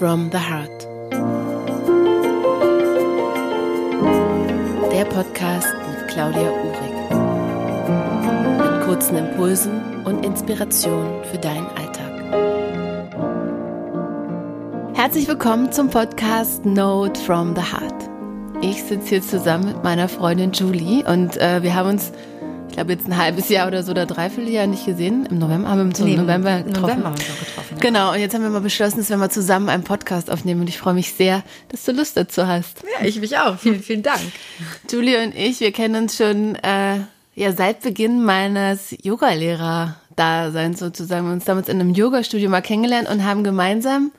from the Heart. Der Podcast mit Claudia Uhrig. Mit kurzen Impulsen und Inspirationen für deinen Alltag. Herzlich willkommen zum Podcast Note from the Heart. Ich sitze hier zusammen mit meiner Freundin Julie und äh, wir haben uns ich glaube, jetzt ein halbes Jahr oder so oder dreiviertel Jahr nicht gesehen. Im November haben wir uns nee, im November getroffen. November haben wir uns getroffen. Genau, und jetzt haben wir mal beschlossen, dass wir mal zusammen einen Podcast aufnehmen und ich freue mich sehr, dass du Lust dazu hast. Ja, ich mich auch. Vielen, vielen Dank. Julie und ich, wir kennen uns schon äh, ja seit Beginn meines Yogalehrer-Daseins sozusagen. Wir haben uns damals in einem Yoga-Studio mal kennengelernt und haben gemeinsam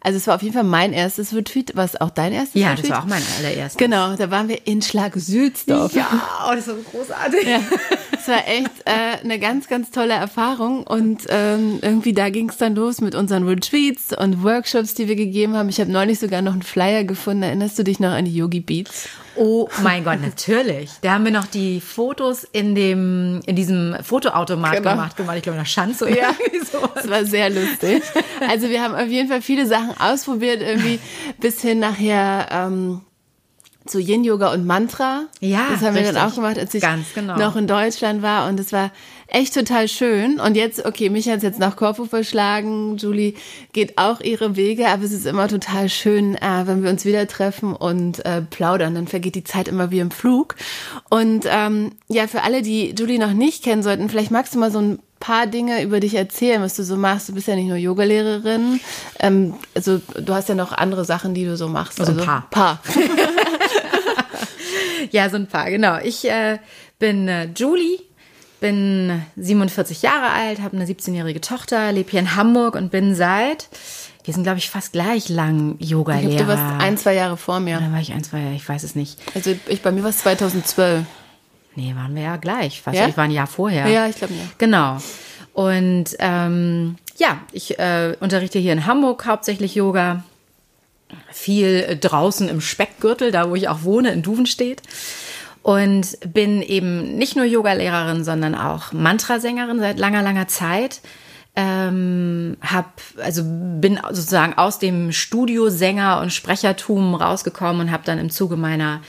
also es war auf jeden Fall mein erstes Retreat, was auch dein erstes ja, Retreat? Ja, das war auch mein allererstes. Genau, da waren wir in Schlag Südsdorf. Ja, oh, das war so großartig. Ja, es war echt äh, eine ganz, ganz tolle Erfahrung und ähm, irgendwie da ging es dann los mit unseren Retreats und Workshops, die wir gegeben haben. Ich habe neulich sogar noch einen Flyer gefunden. Erinnerst du dich noch an die Yogi Beats? Oh mein Gott, natürlich. Da haben wir noch die Fotos in dem in diesem Fotoautomat genau. gemacht, gemacht. Ich glaube nach Schanze oder ja, sowas. Das war sehr lustig. Also wir haben auf jeden Fall viele Sachen ausprobiert, irgendwie bis hin nachher ähm, zu Yin Yoga und Mantra. Ja, das haben richtig. wir dann auch gemacht, als ich genau. noch in Deutschland war und es war echt total schön. Und jetzt, okay, mich hat es jetzt nach Korfu verschlagen. Julie geht auch ihre Wege, aber es ist immer total schön, äh, wenn wir uns wieder treffen und äh, plaudern. Dann vergeht die Zeit immer wie im Flug. Und ähm, ja, für alle, die Julie noch nicht kennen sollten, vielleicht magst du mal so ein paar Dinge über dich erzählen, was du so machst. Du bist ja nicht nur Yogalehrerin. Ähm, also du hast ja noch andere Sachen, die du so machst. Also, also ein paar. paar. ja, so ein paar, genau. Ich äh, bin äh, Julie, bin 47 Jahre alt, habe eine 17-jährige Tochter, lebe hier in Hamburg und bin seit, wir sind glaube ich fast gleich lang Yoga-Lehrer. Ich glaub, du warst ein, zwei Jahre vor mir. Dann war ich ein, zwei Jahre, ich weiß es nicht. Also ich, bei mir war es 2012. Nee, waren wir ja gleich. Fast. Ja? Ich war ein Jahr vorher. Ja, ich glaube ja. Genau. Und ähm, ja, ich äh, unterrichte hier in Hamburg hauptsächlich Yoga. Viel draußen im Speckgürtel, da wo ich auch wohne, in Duvenstedt und bin eben nicht nur Yogalehrerin, sondern auch Mantrasängerin seit langer, langer Zeit. Ähm, hab, also bin sozusagen aus dem Studiosänger und Sprechertum rausgekommen und habe dann im Zuge meiner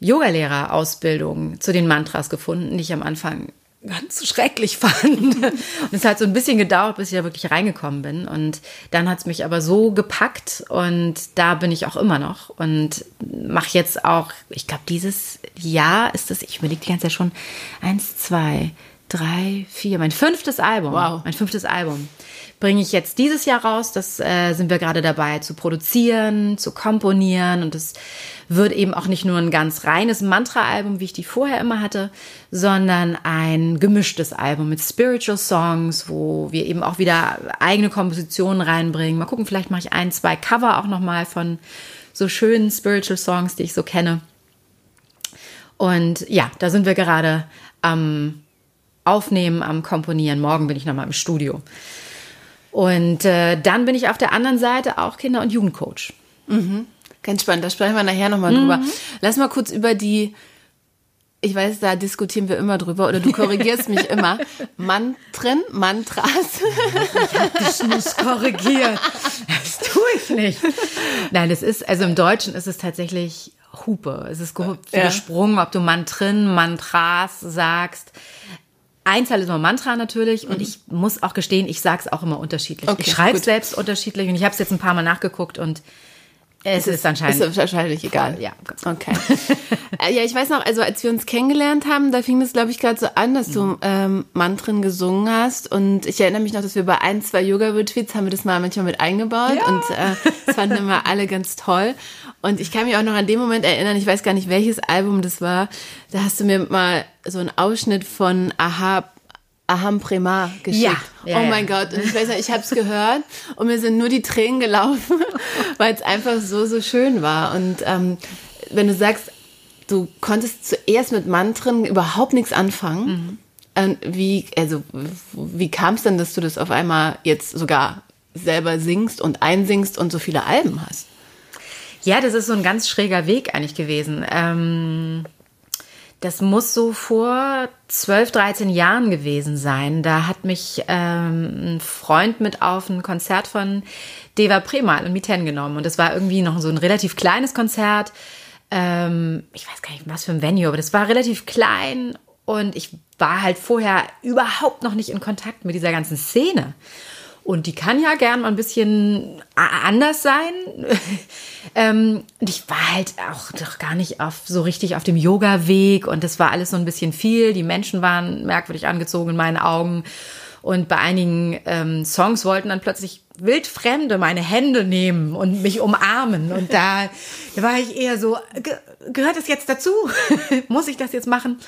Yogalehrerausbildung zu den Mantras gefunden, die ich am Anfang ganz schrecklich fand. Und es hat so ein bisschen gedauert, bis ich da wirklich reingekommen bin. Und dann hat es mich aber so gepackt und da bin ich auch immer noch und mache jetzt auch, ich glaube, dieses Jahr ist das, ich überlege die ganze Zeit schon, eins, zwei, drei, vier, mein fünftes Album. Wow. Mein fünftes Album bringe ich jetzt dieses Jahr raus. Das äh, sind wir gerade dabei zu produzieren, zu komponieren und es wird eben auch nicht nur ein ganz reines Mantra-Album, wie ich die vorher immer hatte, sondern ein gemischtes Album mit Spiritual Songs, wo wir eben auch wieder eigene Kompositionen reinbringen. Mal gucken, vielleicht mache ich ein, zwei Cover auch nochmal von so schönen Spiritual Songs, die ich so kenne. Und ja, da sind wir gerade am Aufnehmen, am Komponieren. Morgen bin ich nochmal im Studio. Und äh, dann bin ich auf der anderen Seite auch Kinder- und Jugendcoach. Mhm. Ganz spannend, da sprechen wir nachher nochmal mhm. drüber. Lass mal kurz über die, ich weiß, da diskutieren wir immer drüber, oder du korrigierst mich immer. Mantren, Mantras. Ich hab dich nicht korrigiert. Das tue ich nicht. Nein, es ist, also im Deutschen ist es tatsächlich Hupe. Es ist gesprungen, ja. ob du Mantrin, Mantras sagst. Einzahl ist immer Mantra natürlich und mhm. ich muss auch gestehen, ich sage es auch immer unterschiedlich. Okay, ich schreibe es selbst unterschiedlich und ich habe es jetzt ein paar Mal nachgeguckt und es, es ist, anscheinend. Ist wahrscheinlich egal. Ja. Okay. Äh, ja, ich weiß noch, also als wir uns kennengelernt haben, da fing es, glaube ich, gerade so an, dass du ähm, Mantren gesungen hast. Und ich erinnere mich noch, dass wir bei ein, zwei Yoga-Retreats haben wir das mal manchmal mit eingebaut. Ja. Und äh, das fanden immer alle ganz toll. Und ich kann mich auch noch an den Moment erinnern, ich weiß gar nicht, welches Album das war. Da hast du mir mal so einen Ausschnitt von Aha Aham Prema geschickt. Ja, ja, oh mein ja. Gott. Und ich weiß nicht, ich habe es gehört und mir sind nur die Tränen gelaufen, weil es einfach so, so schön war. Und ähm, wenn du sagst, du konntest zuerst mit Mantren überhaupt nichts anfangen, mhm. wie, also, wie kam es denn, dass du das auf einmal jetzt sogar selber singst und einsingst und so viele Alben hast? Ja, das ist so ein ganz schräger Weg eigentlich gewesen. Ähm das muss so vor 12, 13 Jahren gewesen sein. Da hat mich ähm, ein Freund mit auf ein Konzert von Deva Premal und Miten genommen. Und das war irgendwie noch so ein relativ kleines Konzert. Ähm, ich weiß gar nicht, was für ein Venue, aber das war relativ klein. Und ich war halt vorher überhaupt noch nicht in Kontakt mit dieser ganzen Szene. Und die kann ja gern mal ein bisschen anders sein. ähm, und ich war halt auch doch gar nicht auf, so richtig auf dem Yoga-Weg und das war alles so ein bisschen viel. Die Menschen waren merkwürdig angezogen in meinen Augen. Und bei einigen ähm, Songs wollten dann plötzlich Wildfremde meine Hände nehmen und mich umarmen. Und da, da war ich eher so, ge gehört das jetzt dazu? Muss ich das jetzt machen?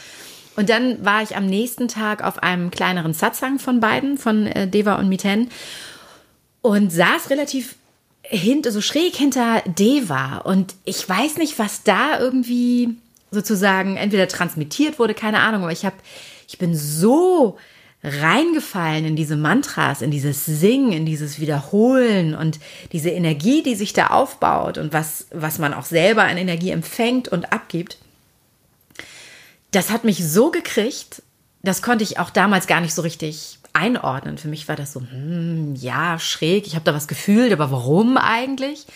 Und dann war ich am nächsten Tag auf einem kleineren Satsang von beiden, von äh, Deva und Miten, und saß relativ hinter, so schräg hinter Deva. Und ich weiß nicht, was da irgendwie sozusagen entweder transmittiert wurde, keine Ahnung, aber ich habe, ich bin so reingefallen in diese Mantras, in dieses Singen, in dieses Wiederholen und diese Energie, die sich da aufbaut und was, was man auch selber an Energie empfängt und abgibt das hat mich so gekriegt, das konnte ich auch damals gar nicht so richtig einordnen. Für mich war das so, hm, ja, schräg, ich habe da was gefühlt, aber warum eigentlich?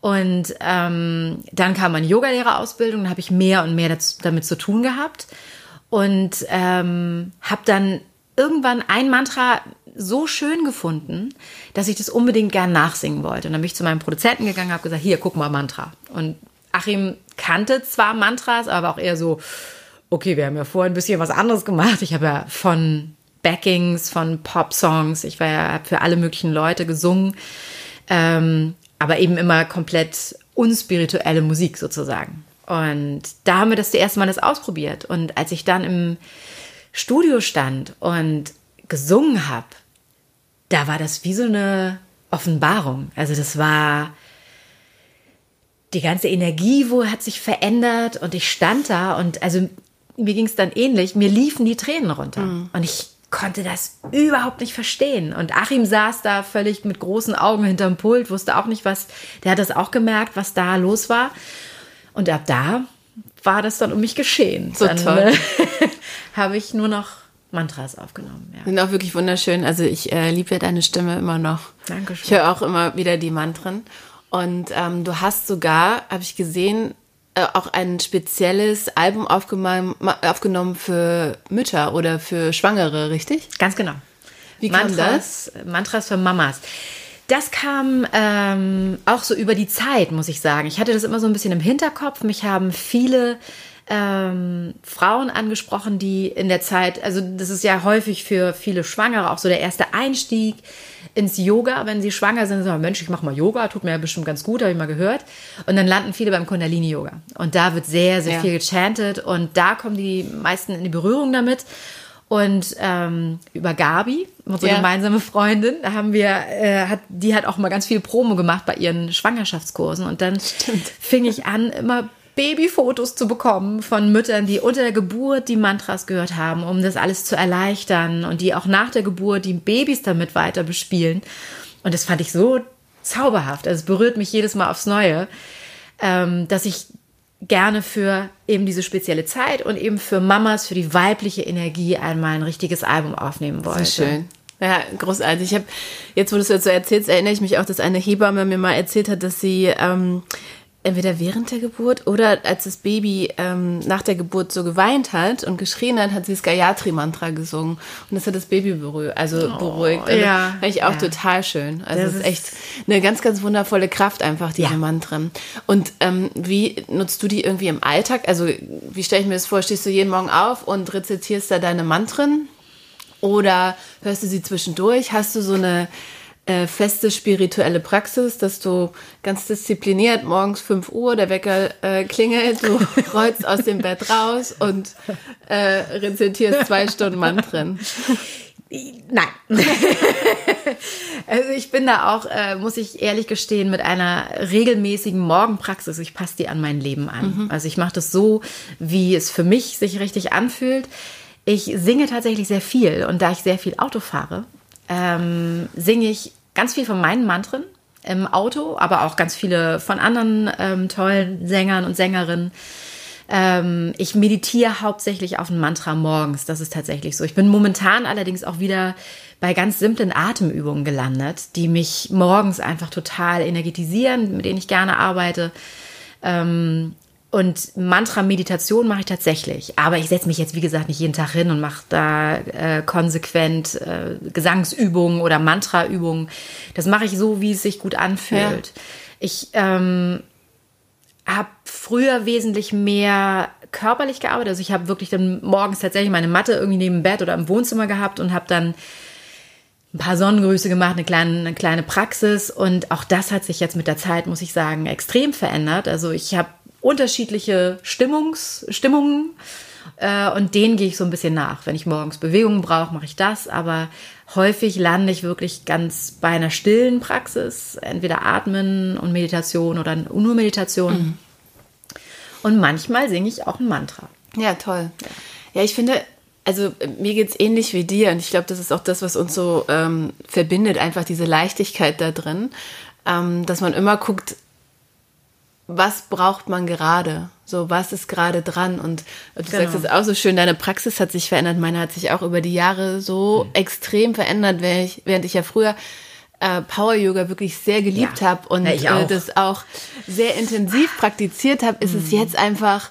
Und ähm, dann kam meine Yogalehrerausbildung, da habe ich mehr und mehr dazu, damit zu tun gehabt und ähm, habe dann irgendwann ein Mantra so schön gefunden, dass ich das unbedingt gern nachsingen wollte. Und dann bin ich zu meinem Produzenten gegangen, und habe gesagt, hier, guck mal Mantra. Und Achim kannte zwar Mantras, aber auch eher so, okay, wir haben ja vorher ein bisschen was anderes gemacht. Ich habe ja von Backings, von Pop-Songs, ich war ja für alle möglichen Leute gesungen, ähm, aber eben immer komplett unspirituelle Musik sozusagen. Und da haben wir das, das erste Mal das ausprobiert. Und als ich dann im Studio stand und gesungen habe, da war das wie so eine Offenbarung. Also das war die ganze Energie, wo hat sich verändert und ich stand da und also mir ging es dann ähnlich, mir liefen die Tränen runter. Mhm. Und ich konnte das überhaupt nicht verstehen. Und Achim saß da völlig mit großen Augen hinterm Pult, wusste auch nicht, was, der hat das auch gemerkt, was da los war. Und ab da war das dann um mich geschehen. So dann toll. Äh, habe ich nur noch Mantras aufgenommen. Ja. Sind auch wirklich wunderschön. Also ich äh, liebe ja deine Stimme immer noch. Dankeschön. Ich höre auch immer wieder die Mantren. Und ähm, du hast sogar, habe ich gesehen, äh, auch ein spezielles Album aufgenommen für Mütter oder für Schwangere, richtig? Ganz genau. Wie kam Mantras, das? Mantras für Mamas. Das kam ähm, auch so über die Zeit, muss ich sagen. Ich hatte das immer so ein bisschen im Hinterkopf. Mich haben viele ähm, Frauen angesprochen, die in der Zeit, also das ist ja häufig für viele Schwangere auch so der erste Einstieg ins Yoga, wenn sie schwanger sind, sagen, Mensch, ich mache mal Yoga, tut mir ja bestimmt ganz gut, habe ich mal gehört. Und dann landen viele beim Kundalini-Yoga. Und da wird sehr, sehr ja. viel gechantet und da kommen die meisten in die Berührung damit. Und ähm, über Gabi, unsere ja. gemeinsame Freundin, da haben wir, äh, hat, die hat auch mal ganz viel Promo gemacht bei ihren Schwangerschaftskursen. Und dann Stimmt. fing ich an, immer Babyfotos zu bekommen von Müttern, die unter der Geburt die Mantras gehört haben, um das alles zu erleichtern und die auch nach der Geburt die Babys damit weiter bespielen. Und das fand ich so zauberhaft. Also es berührt mich jedes Mal aufs Neue, ähm, dass ich gerne für eben diese spezielle Zeit und eben für Mamas, für die weibliche Energie einmal ein richtiges Album aufnehmen wollte. Sehr schön. Ja, großartig. Ich habe jetzt, wo du es jetzt so erzählst, erinnere ich mich auch, dass eine Hebamme mir mal erzählt hat, dass sie ähm, entweder während der Geburt oder als das Baby ähm, nach der Geburt so geweint hat und geschrien hat, hat sie das Gayatri-Mantra gesungen. Und das hat das Baby beruhigt. Also oh, beruhigt. Also ja. Fand ich auch ja. total schön. Also es ist echt eine ganz, ganz wundervolle Kraft einfach, diese ja. Mantren. Und ähm, wie nutzt du die irgendwie im Alltag? Also wie stelle ich mir das vor? Stehst du jeden Morgen auf und rezitierst da deine Mantren? Oder hörst du sie zwischendurch? Hast du so eine äh, feste spirituelle Praxis, dass du ganz diszipliniert morgens 5 Uhr, der Wecker äh, klingelt, du rollst aus dem Bett raus und äh, rezitierst zwei Stunden Mantren. Nein. also ich bin da auch, äh, muss ich ehrlich gestehen, mit einer regelmäßigen Morgenpraxis. Ich passe die an mein Leben an. Mhm. Also ich mache das so, wie es für mich sich richtig anfühlt. Ich singe tatsächlich sehr viel und da ich sehr viel Auto fahre, ähm, singe ich ganz viel von meinen Mantren im Auto, aber auch ganz viele von anderen ähm, tollen Sängern und Sängerinnen. Ähm, ich meditiere hauptsächlich auf ein Mantra morgens. Das ist tatsächlich so. Ich bin momentan allerdings auch wieder bei ganz simplen Atemübungen gelandet, die mich morgens einfach total energetisieren, mit denen ich gerne arbeite. Ähm, und Mantra-Meditation mache ich tatsächlich. Aber ich setze mich jetzt, wie gesagt, nicht jeden Tag hin und mache da äh, konsequent äh, Gesangsübungen oder Mantra-Übungen. Das mache ich so, wie es sich gut anfühlt. Ja. Ich ähm, habe früher wesentlich mehr körperlich gearbeitet. Also ich habe wirklich dann morgens tatsächlich meine Matte irgendwie neben dem Bett oder im Wohnzimmer gehabt und habe dann ein paar Sonnengrüße gemacht, eine kleine, eine kleine Praxis. Und auch das hat sich jetzt mit der Zeit, muss ich sagen, extrem verändert. Also ich habe unterschiedliche Stimmungs, Stimmungen äh, und denen gehe ich so ein bisschen nach. Wenn ich morgens Bewegungen brauche, mache ich das, aber häufig lande ich wirklich ganz bei einer stillen Praxis, entweder Atmen und Meditation oder nur Meditation. Mhm. Und manchmal singe ich auch ein Mantra. Ja, toll. Ja, ich finde, also mir geht es ähnlich wie dir und ich glaube, das ist auch das, was uns so ähm, verbindet, einfach diese Leichtigkeit da drin, ähm, dass man immer guckt, was braucht man gerade? So, was ist gerade dran? Und du genau. sagst es auch so schön, deine Praxis hat sich verändert, meine hat sich auch über die Jahre so mhm. extrem verändert, während ich, während ich ja früher äh, Power Yoga wirklich sehr geliebt ja. habe und ja, äh, das auch sehr intensiv praktiziert habe, ist mhm. es jetzt einfach,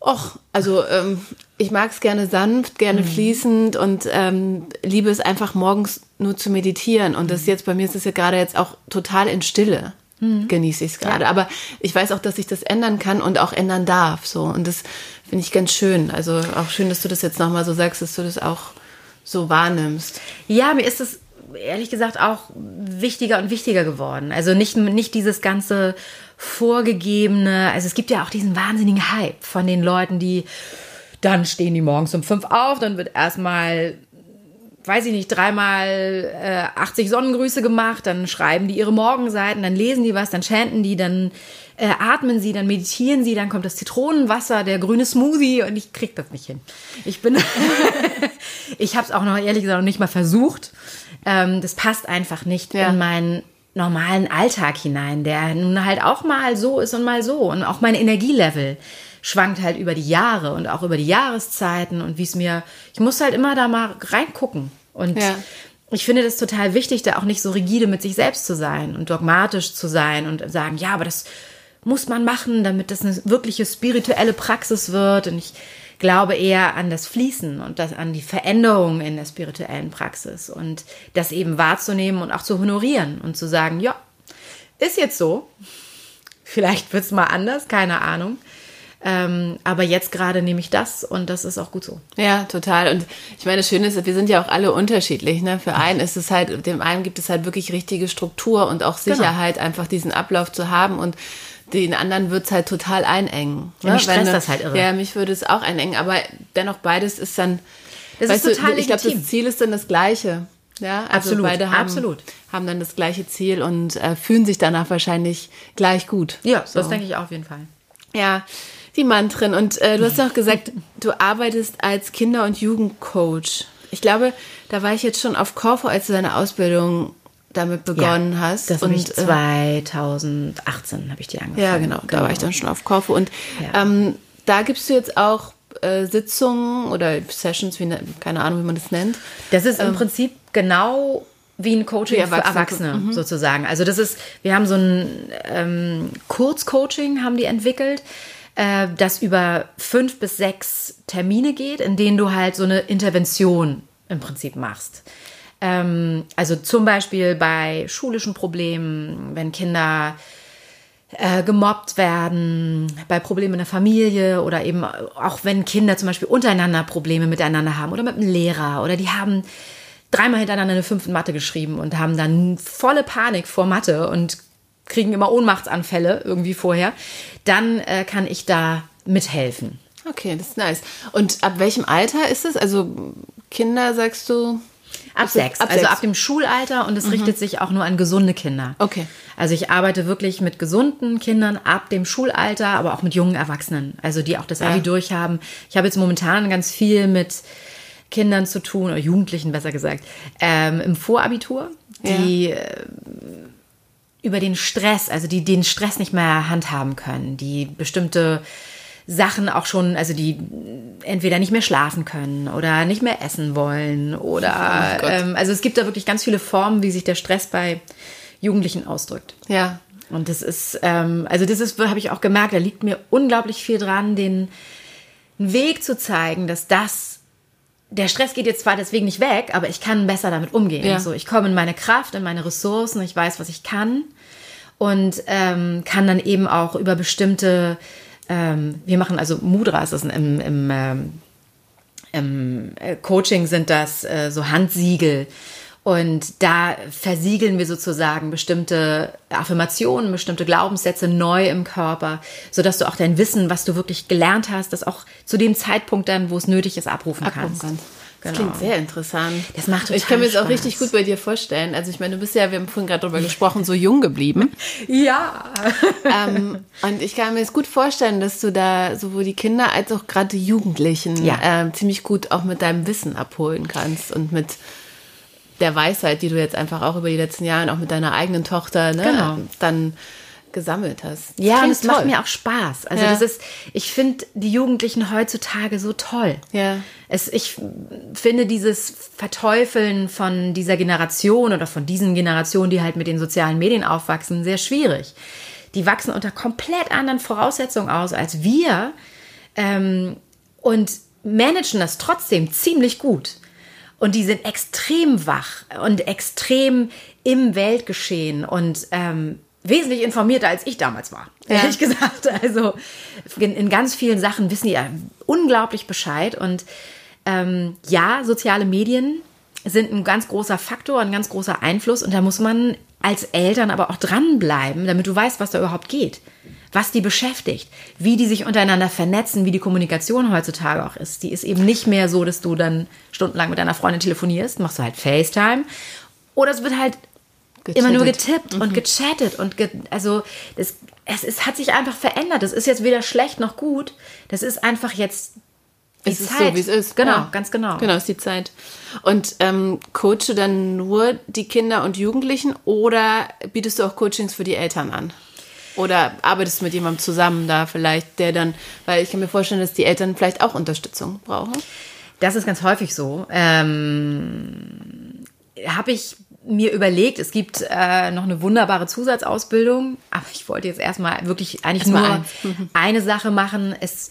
och, also ähm, ich mag es gerne sanft, gerne mhm. fließend und ähm, liebe es einfach morgens nur zu meditieren. Und das mhm. jetzt bei mir ist es ja gerade jetzt auch total in Stille mhm. genieße ich es gerade. Ja. Aber ich weiß auch, dass ich das ändern kann und auch ändern darf. So. Und das finde ich ganz schön. Also auch schön, dass du das jetzt nochmal so sagst, dass du das auch so wahrnimmst. Ja, mir ist es ehrlich gesagt auch wichtiger und wichtiger geworden. Also nicht, nicht dieses ganze vorgegebene, also es gibt ja auch diesen wahnsinnigen Hype von den Leuten, die dann stehen die morgens um fünf auf, dann wird erstmal weiß ich nicht, dreimal äh, 80 Sonnengrüße gemacht, dann schreiben die ihre Morgenseiten, dann lesen die was, dann chanten die, dann äh, atmen sie, dann meditieren sie, dann kommt das Zitronenwasser, der grüne Smoothie und ich krieg das nicht hin. Ich bin, ich habe es auch noch ehrlich gesagt noch nicht mal versucht. Ähm, das passt einfach nicht ja. in meinen normalen Alltag hinein, der nun halt auch mal so ist und mal so und auch mein Energielevel schwankt halt über die Jahre und auch über die Jahreszeiten und wie es mir, ich muss halt immer da mal reingucken. Und ja. ich finde das total wichtig, da auch nicht so rigide mit sich selbst zu sein und dogmatisch zu sein und sagen, ja, aber das muss man machen, damit das eine wirkliche spirituelle Praxis wird. Und ich glaube eher an das Fließen und das, an die Veränderung in der spirituellen Praxis und das eben wahrzunehmen und auch zu honorieren und zu sagen, ja, ist jetzt so. Vielleicht wird es mal anders, keine Ahnung. Ähm, aber jetzt gerade nehme ich das und das ist auch gut so. Ja, total. Und ich meine, das Schöne ist, wir sind ja auch alle unterschiedlich. Ne? Für einen ist es halt, dem einen gibt es halt wirklich richtige Struktur und auch genau. Sicherheit, genau. einfach diesen Ablauf zu haben und den anderen wird es halt total einengen. Ja, ne? mich stresst das halt irre. Ja, mich würde es auch einengen, aber dennoch beides ist dann. Das ist total du, Ich glaube, das Ziel ist dann das gleiche. Ja, also absolut, beide haben, absolut. haben dann das gleiche Ziel und äh, fühlen sich danach wahrscheinlich gleich gut. Ja, so. das denke ich auch auf jeden Fall. Ja, die Mantren. Und äh, du hast auch gesagt, du arbeitest als Kinder- und Jugendcoach. Ich glaube, da war ich jetzt schon auf Korfu, als du deine Ausbildung damit begonnen ja, hast. Das und ich 2018 äh, habe ich die angefangen. Ja, genau, Da war ich dann schon auf Korfu. Und ja. ähm, da gibst du jetzt auch äh, Sitzungen oder Sessions, wie, ne, keine Ahnung, wie man das nennt. Das ist im ähm, Prinzip genau wie ein Coaching für Erwachsene, mhm. sozusagen. Also das ist, wir haben so ein ähm, Kurzcoaching haben die entwickelt äh, das über fünf bis sechs Termine geht, in denen du halt so eine Intervention im Prinzip machst. Ähm, also zum Beispiel bei schulischen Problemen, wenn Kinder äh, gemobbt werden, bei Problemen in der Familie oder eben auch wenn Kinder zum Beispiel untereinander Probleme miteinander haben oder mit einem Lehrer oder die haben dreimal hintereinander eine fünf in Mathe geschrieben und haben dann volle Panik vor Mathe und kriegen immer Ohnmachtsanfälle irgendwie vorher, dann äh, kann ich da mithelfen. Okay, das ist nice. Und ab welchem Alter ist es? Also Kinder, sagst du? Ab sechs, ab also sechs. ab dem Schulalter und es mhm. richtet sich auch nur an gesunde Kinder. Okay. Also ich arbeite wirklich mit gesunden Kindern ab dem Schulalter, aber auch mit jungen Erwachsenen, also die auch das Abi ja. durchhaben. Ich habe jetzt momentan ganz viel mit Kindern zu tun, oder Jugendlichen besser gesagt, ähm, im Vorabitur, die ja. Über den Stress, also die den Stress nicht mehr handhaben können, die bestimmte Sachen auch schon, also die entweder nicht mehr schlafen können oder nicht mehr essen wollen oder Oh ähm, also es gibt da wirklich ganz viele Formen, wie sich der Stress bei Jugendlichen ausdrückt. Ja. Und das ist, ähm, also das ist, habe ich auch gemerkt, da liegt mir unglaublich viel dran, den Weg zu zeigen, dass das, der Stress geht jetzt zwar deswegen nicht weg, aber ich kann besser damit umgehen. Ja. So, ich komme in meine Kraft, in meine Ressourcen, ich weiß, was ich kann und ähm, kann dann eben auch über bestimmte, ähm, wir machen also Mudras, das ist im, im, ähm, im äh, Coaching sind das äh, so Handsiegel. Und da versiegeln wir sozusagen bestimmte Affirmationen, bestimmte Glaubenssätze neu im Körper, sodass du auch dein Wissen, was du wirklich gelernt hast, das auch zu dem Zeitpunkt dann, wo es nötig ist, abrufen, abrufen kannst. Das Genau. klingt sehr interessant. Das macht Ich kann mir das total auch richtig gut bei dir vorstellen. Also ich meine, du bist ja, wir haben vorhin gerade drüber gesprochen, so jung geblieben. Ja. ähm, und ich kann mir das gut vorstellen, dass du da sowohl die Kinder als auch gerade die Jugendlichen Ja. ähm, ziemlich gut auch mit deinem Wissen abholen kannst und mit der Weisheit, die du jetzt einfach auch über die letzten Jahre auch mit deiner eigenen Tochter ne, Genau. dann gesammelt hast. Das Ja, und es macht mir auch Spaß. Also Ja. das ist, ich finde die Jugendlichen heutzutage so toll. Ja. Es, ich finde dieses Verteufeln von dieser Generation oder von diesen Generationen, die halt mit den sozialen Medien aufwachsen, sehr schwierig. Die wachsen unter komplett anderen Voraussetzungen aus als wir ähm, und managen das trotzdem ziemlich gut. Und die sind extrem wach und extrem im Weltgeschehen und ähm, wesentlich informierter als ich damals war. Ja. Ehrlich gesagt. Also in, in ganz vielen Sachen wissen die ja unglaublich Bescheid. Und ähm, ja, soziale Medien sind ein ganz großer Faktor, ein ganz großer Einfluss. Und da muss man als Eltern aber auch dranbleiben, damit du weißt, was da überhaupt geht. Was die beschäftigt, wie die sich untereinander vernetzen, wie die Kommunikation heutzutage auch ist. Die ist eben nicht mehr so, dass du dann stundenlang mit deiner Freundin telefonierst, machst du halt FaceTime. Oder es wird halt immer nur getippt und gechattet und ge also das, es ist, hat sich einfach verändert. Das ist jetzt weder schlecht noch gut. Das ist einfach jetzt die Es ist Zeit. so, wie es ist. Genau, Ja. ganz genau. Genau, ist die Zeit. Und ähm, coache dann nur die Kinder und Jugendlichen oder bietest du auch Coachings für die Eltern an? Oder arbeitest du mit jemandem zusammen da vielleicht, der dann, weil ich kann mir vorstellen, dass die Eltern vielleicht auch Unterstützung brauchen. Das ist ganz häufig so. Ähm, Habe ich mir überlegt, es gibt äh, noch eine wunderbare Zusatzausbildung, aber ich wollte jetzt erstmal wirklich eigentlich Erstmal nur eine Sache machen. Es,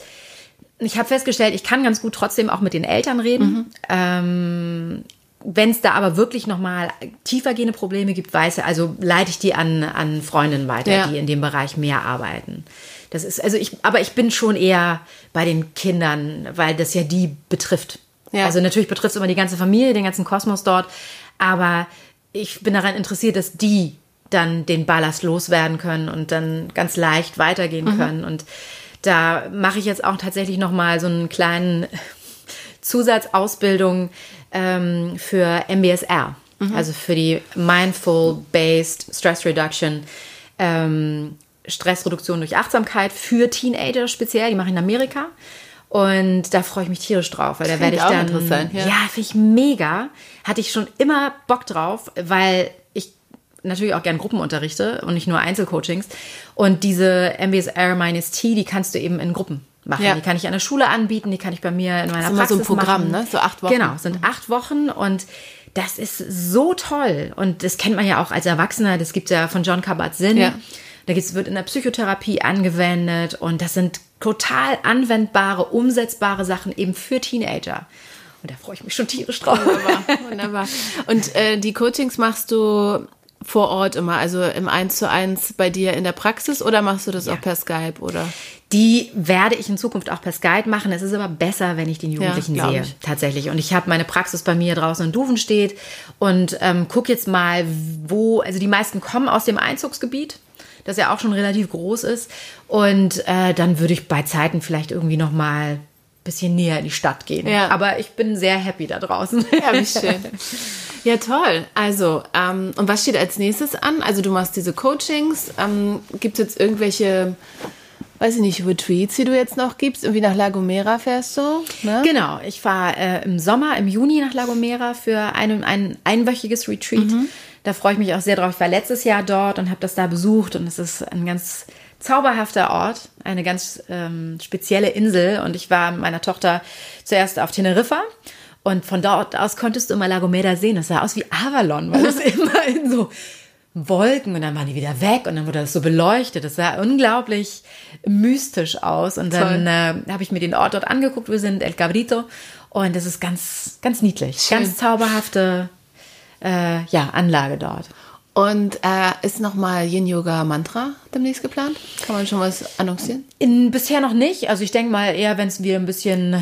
ich habe festgestellt, ich kann ganz gut trotzdem auch mit den Eltern reden. Ähm, wenn es da aber wirklich nochmal tiefergehende Probleme gibt, weiß er, also leite ich die an, an Freundinnen weiter, Ja. die in dem Bereich mehr arbeiten. Das ist, also ich, aber ich bin schon eher bei den Kindern, weil das ja die betrifft. Ja. Also natürlich betrifft es immer die ganze Familie, den ganzen Kosmos dort, aber ich bin daran interessiert, dass die dann den Ballast loswerden können und dann ganz leicht weitergehen können. Und da mache ich jetzt auch tatsächlich nochmal so einen kleinen Zusatzausbildung ähm, für MBSR, also für die Mindful Based Stress Reduction, ähm, Stressreduktion durch Achtsamkeit für Teenager speziell. Die mache ich in Amerika. Und da freue ich mich tierisch drauf, weil da werde ich dann. interessant, ja. ja finde ich mega. Hatte ich schon immer Bock drauf, weil ich natürlich auch gern Gruppen unterrichte und nicht nur Einzelcoachings. Und diese MBSR minus T, die kannst du eben in Gruppen machen. Ja. Die kann ich an der Schule anbieten, die kann ich bei mir in meiner ist immer so ein Praxis Programm, machen. ne? So acht Wochen. Genau, sind acht Wochen und das ist so toll. Und das kennt man ja auch als Erwachsener. Das gibt ja von John Kabat-Zinn. Ja. Da wird in der Psychotherapie angewendet und das sind total anwendbare, umsetzbare Sachen eben für Teenager. Und da freue ich mich schon tierisch drauf. Wunderbar, wunderbar. Und äh, die Coachings machst du vor Ort immer, also im Eins zu eins bei dir in der Praxis oder machst du das auch per Skype oder? Die werde ich in Zukunft auch per Skype machen. Es ist aber besser, wenn ich den Jugendlichen glaub sehe, ich. tatsächlich. Und ich habe meine Praxis bei mir draußen in Duven steht und ähm, guck jetzt mal, wo, also die meisten kommen aus dem Einzugsgebiet, das ja auch schon relativ groß ist. Und äh, dann würde ich bei Zeiten vielleicht irgendwie noch mal ein bisschen näher in die Stadt gehen. Ja. Aber ich bin sehr happy da draußen. Ja, wie schön. Ja, toll. Also, ähm, und was steht als nächstes an? Also, du machst diese Coachings. Ähm, Gibt es jetzt irgendwelche, weiß ich nicht, Retreats, die du jetzt noch gibst? Irgendwie nach La Gomera fährst du? Ne? Genau, ich fahre äh, im Sommer, im Juni nach La Gomera für ein, ein einwöchiges Retreat. Da freue ich mich auch sehr drauf. Ich war letztes Jahr dort und habe das da besucht und es ist ein ganz zauberhafter Ort, eine ganz ähm, spezielle Insel. Und ich war mit meiner Tochter zuerst auf Teneriffa. Und von dort aus konntest du immer La Gomera sehen. Das sah aus wie Avalon, weil es immer in so Wolken und dann waren die wieder weg und dann wurde das so beleuchtet. Das sah unglaublich mystisch aus. Und dann äh, habe ich mir den Ort dort angeguckt. Wir sind El Cabrito und das ist ganz, ganz niedlich. Schön. Ganz zauberhafte äh, ja, Anlage dort. Und äh, ist nochmal Yin Yoga Mantra demnächst geplant? Kann man schon was annoncieren? In, bisher noch nicht. Also ich denke mal eher, wenn es wieder ein bisschen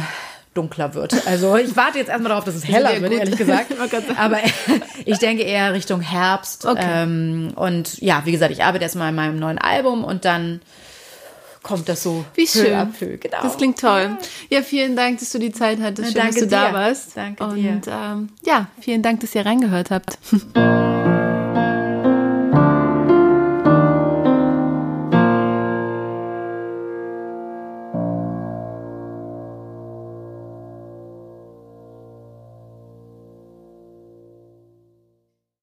dunkler wird. Also ich warte jetzt erstmal darauf, dass es heller wird, gut. ehrlich gesagt. Aber ich denke eher Richtung Herbst. Okay. Ähm, und ja, wie gesagt, ich arbeite erstmal an meinem neuen Album und dann kommt das so Wie peu schön. à peu. Genau. Das klingt toll. Ja, vielen Dank, dass du die Zeit hattest. Schön, Danke dass du da dir. warst. Danke Und dir. ähm, ja, vielen Dank, dass ihr reingehört habt.